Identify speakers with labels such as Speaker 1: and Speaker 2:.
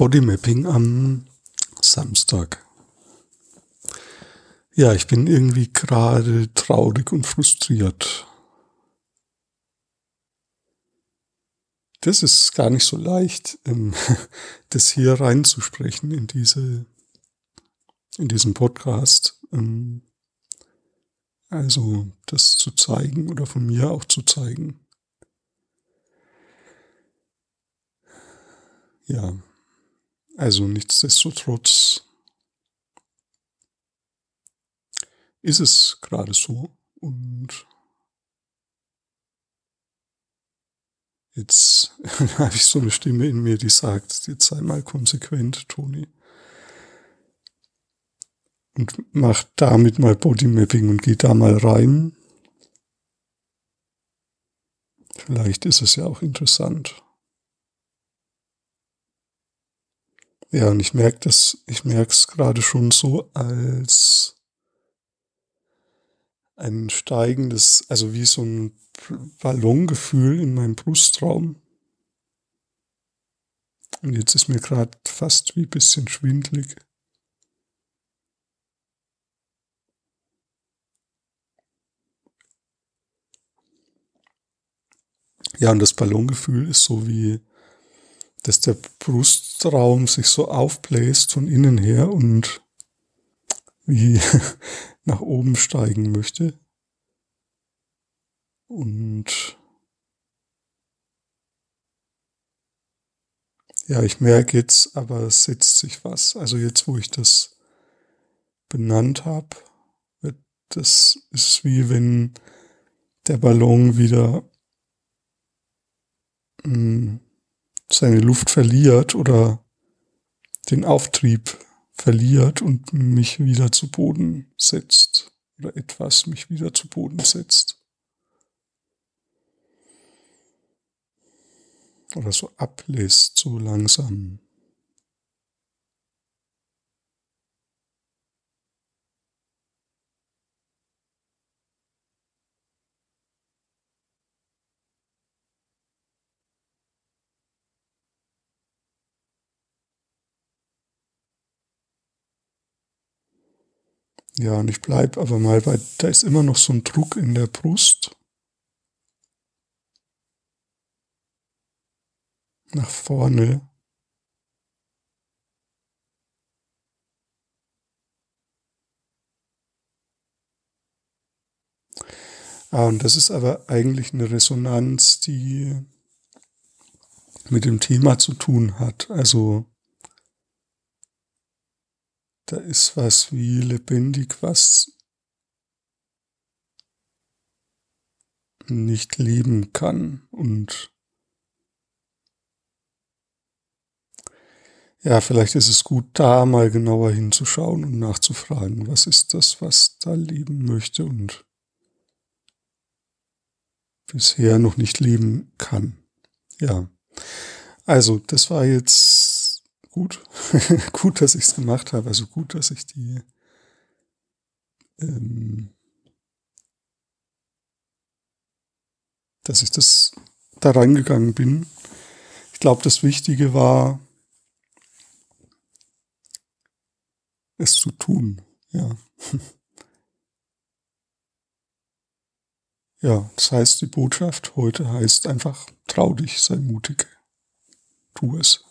Speaker 1: Bodymapping am Samstag. Ja, ich bin irgendwie gerade traurig und frustriert. Das ist gar nicht so leicht, ähm, das hier reinzusprechen in diese, in diesen Podcast. Ähm, also das zu zeigen oder von mir auch zu zeigen. Ja, also nichtsdestotrotz ist es gerade so und jetzt habe ich so eine Stimme in mir, die sagt, jetzt sei mal konsequent, Toni. Und mach damit mal Bodymapping und geh da mal rein. Vielleicht ist es ja auch interessant. Ja, und ich merke das, ich merke es gerade schon so als ein steigendes, also wie so ein Ballongefühl in meinem Brustraum. Und jetzt ist mir gerade fast wie ein bisschen schwindlig. Ja, und das Ballongefühl ist so wie dass der Brustraum sich so aufbläst von innen her und wie nach oben steigen möchte. Und ja, ich merke jetzt, aber es setzt sich was. Also jetzt, wo ich das benannt habe, das ist wie wenn der Ballon wieder mh, hm, seine Luft verliert oder den Auftrieb verliert und mich wieder zu Boden setzt oder etwas mich wieder zu Boden setzt. Oder so ablässt, so langsam. Ja, und ich bleib aber mal bei, da ist immer noch so ein Druck in der Brust. Nach vorne. Ah, und das ist aber eigentlich eine Resonanz, die mit dem Thema zu tun hat. Also da ist was wie lebendig, was nicht leben kann und ja, vielleicht ist es gut, da mal genauer hinzuschauen und nachzufragen, was ist das, was da leben möchte und bisher noch nicht leben kann. Ja, also das war jetzt gut. gut, dass ich es gemacht habe. Also gut, dass ich die ähm, dass ich das da reingegangen bin. Ich glaube, das Wichtige war, es zu tun. Ja. Ja, das heißt, die Botschaft heute heißt einfach, trau dich, sei mutig. Tu es.